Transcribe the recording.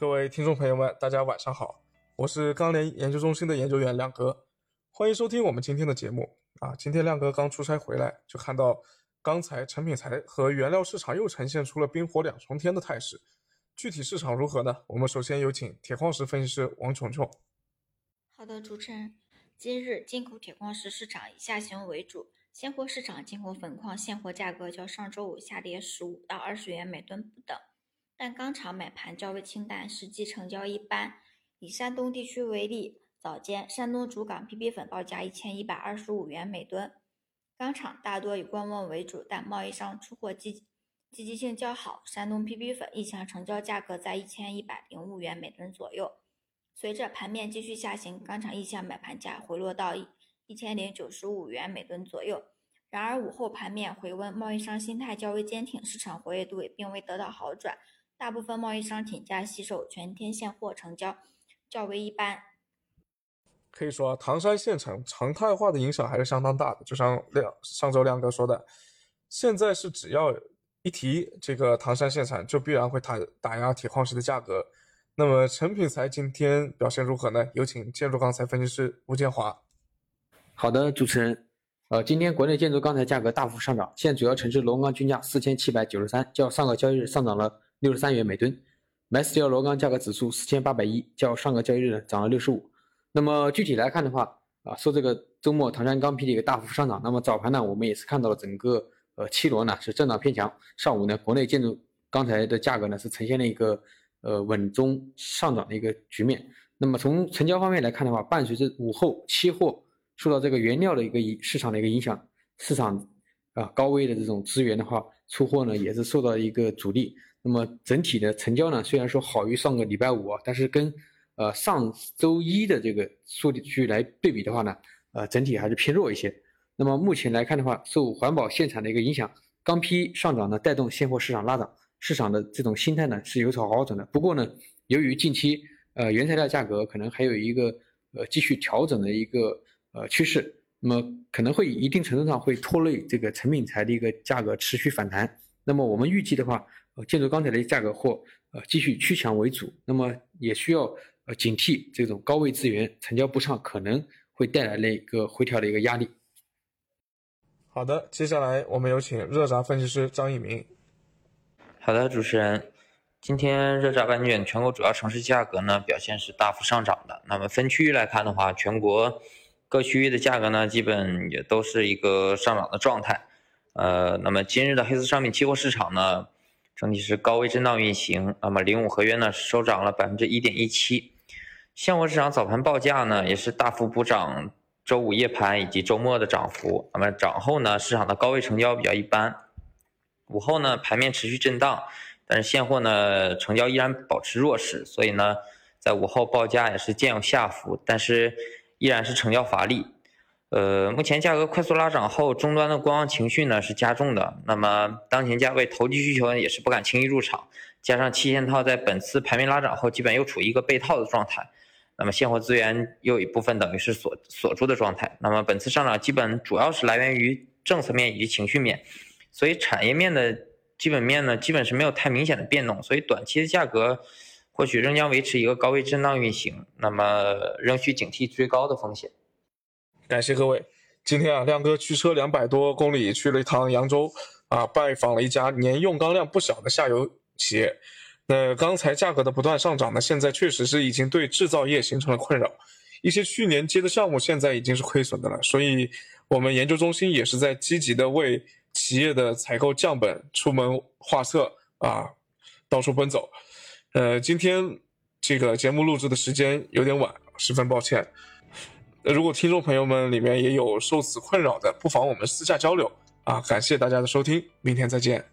各位听众朋友们，大家晚上好，我是钢联研究中心的研究员亮哥，欢迎收听我们今天的节目啊。今天亮哥刚出差回来，就看到钢材、成品材和原料市场又呈现出了冰火两重天的态势。具体市场如何呢？我们首先有请铁矿石分析师王琼琼。好的，主持人，今日进口铁矿石市场以下行为主。现货市场进口粉矿现货价格较上周五下跌十五到二十元每吨不等，但钢厂买盘较为清淡，实际成交一般。以山东地区为例，早间山东主港 PP 粉报价一千一百二十五元每吨，钢厂大多以观望为主，但贸易商出货积积极性较好。山东 PP 粉一箱成交价格在一千一百零五元每吨左右。随着盘面继续下行，钢厂意向买盘价回落到一。一千零九十五元每吨左右。然而午后盘面回温，贸易商心态较为坚挺，市场活跃度也并未得到好转。大部分贸易商挺价惜售，全天现货成交较为一般。可以说，唐山县城常态化的影响还是相当大的。就像亮上周亮哥说的，现在是只要一提这个唐山县城，就必然会打打压铁矿石的价格。那么成品材今天表现如何呢？有请建筑钢材分析师吴建华。好的，主持人，呃，今天国内建筑钢材价格大幅上涨，现主要城市龙钢均价四千七百九十三，较上个交易日上涨了六十三元每吨。，MSI 螺钢价格指数四千八百一，较上个交易日呢涨了六十五。那么具体来看的话，啊，受这个周末唐山钢坯的一个大幅上涨，那么早盘呢，我们也是看到了整个呃七螺呢是震荡偏强，上午呢国内建筑钢材的价格呢是呈现了一个呃稳中上涨的一个局面。那么从成交方面来看的话，伴随着午后期货。受到这个原料的一个影市场的一个影响，市场啊高位的这种资源的话，出货呢也是受到一个阻力。那么整体的成交呢，虽然说好于上个礼拜五啊，但是跟呃上周一的这个数据来对比的话呢，呃整体还是偏弱一些。那么目前来看的话，受环保限产的一个影响，钢坯上涨呢带动现货市场拉涨，市场的这种心态呢是有所好转的。不过呢，由于近期呃原材料价格可能还有一个呃继续调整的一个。呃，趋势，那么可能会一定程度上会拖累这个成品材的一个价格持续反弹。那么我们预计的话，呃，建筑钢材的价格或呃继续趋强为主。那么也需要呃警惕这种高位资源成交不畅，可能会带来的一个回调的一个压力。好的，接下来我们有请热轧分析师张一鸣。好的，主持人，今天热轧半卷全国主要城市价格呢表现是大幅上涨的。那么分区域来看的话，全国。各区域的价格呢，基本也都是一个上涨的状态。呃，那么今日的黑色商品期货市场呢，整体是高位震荡运行。那么零五合约呢，收涨了百分之一点一七。现货市场早盘报价呢，也是大幅补涨周五夜盘以及周末的涨幅。那么涨后呢，市场的高位成交比较一般。午后呢，盘面持续震荡，但是现货呢，成交依然保持弱势。所以呢，在午后报价也是见有下浮，但是。依然是成交乏力，呃，目前价格快速拉涨后，终端的观望情绪呢是加重的。那么当前价位投机需求也是不敢轻易入场，加上期限套在本次排名拉涨后，基本又处于一个被套的状态。那么现货资源又有一部分等于是锁锁住的状态。那么本次上涨基本主要是来源于政策面以及情绪面，所以产业面的基本面呢，基本是没有太明显的变动，所以短期的价格。或许仍将维持一个高位震荡运行，那么仍需警惕追高的风险。感谢各位，今天啊，亮哥驱车两百多公里去了一趟扬州啊，拜访了一家年用钢量不小的下游企业。那钢材价格的不断上涨呢，现在确实是已经对制造业形成了困扰，一些去年接的项目现在已经是亏损的了。所以，我们研究中心也是在积极的为企业的采购降本、出门画策啊，到处奔走。呃，今天这个节目录制的时间有点晚，十分抱歉。如果听众朋友们里面也有受此困扰的，不妨我们私下交流啊！感谢大家的收听，明天再见。